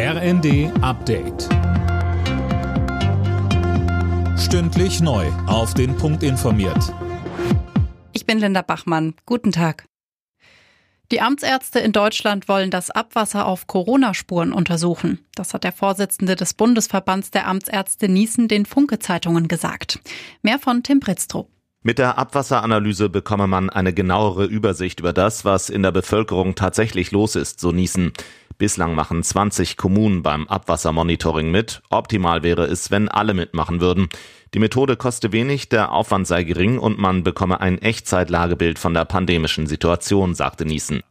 RND Update. Stündlich neu. Auf den Punkt informiert. Ich bin Linda Bachmann. Guten Tag. Die Amtsärzte in Deutschland wollen das Abwasser auf Corona-Spuren untersuchen. Das hat der Vorsitzende des Bundesverbands der Amtsärzte Niesen den Funke-Zeitungen gesagt. Mehr von Tim Pritztrup. Mit der Abwasseranalyse bekomme man eine genauere Übersicht über das, was in der Bevölkerung tatsächlich los ist, so Niesen. Bislang machen 20 Kommunen beim Abwassermonitoring mit. Optimal wäre es, wenn alle mitmachen würden. Die Methode koste wenig, der Aufwand sei gering und man bekomme ein Echtzeitlagebild von der pandemischen Situation, sagte Niesen.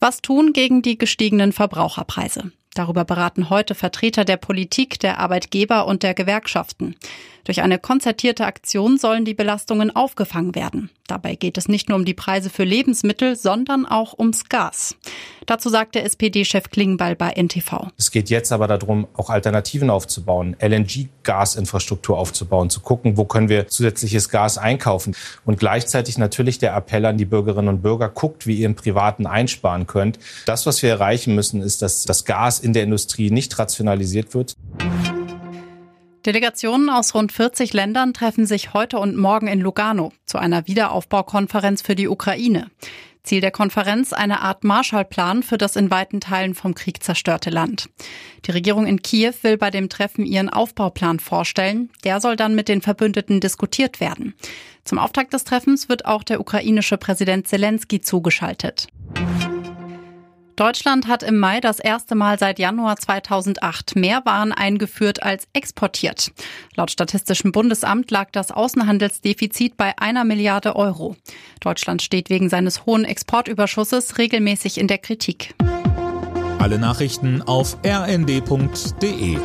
Was tun gegen die gestiegenen Verbraucherpreise? Darüber beraten heute Vertreter der Politik, der Arbeitgeber und der Gewerkschaften. Durch eine konzertierte Aktion sollen die Belastungen aufgefangen werden. Dabei geht es nicht nur um die Preise für Lebensmittel, sondern auch ums Gas. Dazu sagt der SPD-Chef Klingbeil bei NTV. Es geht jetzt aber darum, auch Alternativen aufzubauen, LNG-Gasinfrastruktur aufzubauen, zu gucken, wo können wir zusätzliches Gas einkaufen. Und gleichzeitig natürlich der Appell an die Bürgerinnen und Bürger, guckt, wie ihr im Privaten einsparen könnt. Das, was wir erreichen müssen, ist, dass das Gas in der Industrie nicht rationalisiert wird. Delegationen aus rund 40 Ländern treffen sich heute und morgen in Lugano zu einer Wiederaufbaukonferenz für die Ukraine. Ziel der Konferenz eine Art Marshallplan für das in weiten Teilen vom Krieg zerstörte Land. Die Regierung in Kiew will bei dem Treffen ihren Aufbauplan vorstellen. Der soll dann mit den Verbündeten diskutiert werden. Zum Auftakt des Treffens wird auch der ukrainische Präsident Zelensky zugeschaltet. Deutschland hat im Mai das erste Mal seit Januar 2008 mehr Waren eingeführt als exportiert. Laut Statistischem Bundesamt lag das Außenhandelsdefizit bei einer Milliarde Euro. Deutschland steht wegen seines hohen Exportüberschusses regelmäßig in der Kritik. Alle Nachrichten auf rnd.de